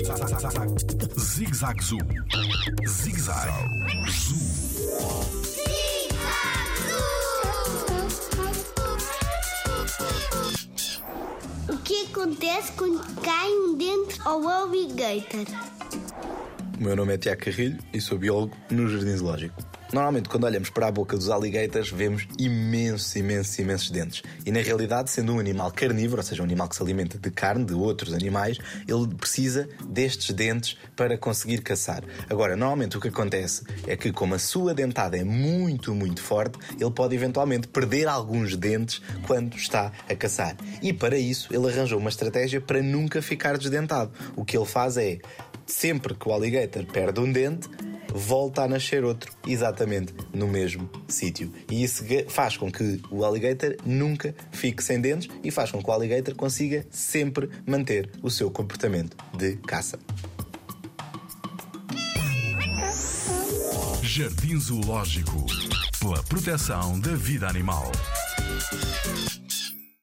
Zig Zag Zoo. Zig Zag Zoo. O que acontece quando cai um dente ao alligator? O meu nome é Tiago Carrilho e sou biólogo no Jardim Zoológico. Normalmente, quando olhamos para a boca dos alligators, vemos imensos, imensos, imensos dentes. E na realidade, sendo um animal carnívoro, ou seja, um animal que se alimenta de carne de outros animais, ele precisa destes dentes para conseguir caçar. Agora, normalmente o que acontece é que, como a sua dentada é muito, muito forte, ele pode eventualmente perder alguns dentes quando está a caçar. E para isso, ele arranjou uma estratégia para nunca ficar desdentado. O que ele faz é, sempre que o alligator perde um dente, volta a nascer outro, exatamente no mesmo sítio. E isso faz com que o alligator nunca fique sem dentes e faz com que o alligator consiga sempre manter o seu comportamento de caça. Jardim Zoológico. Pela proteção da vida animal.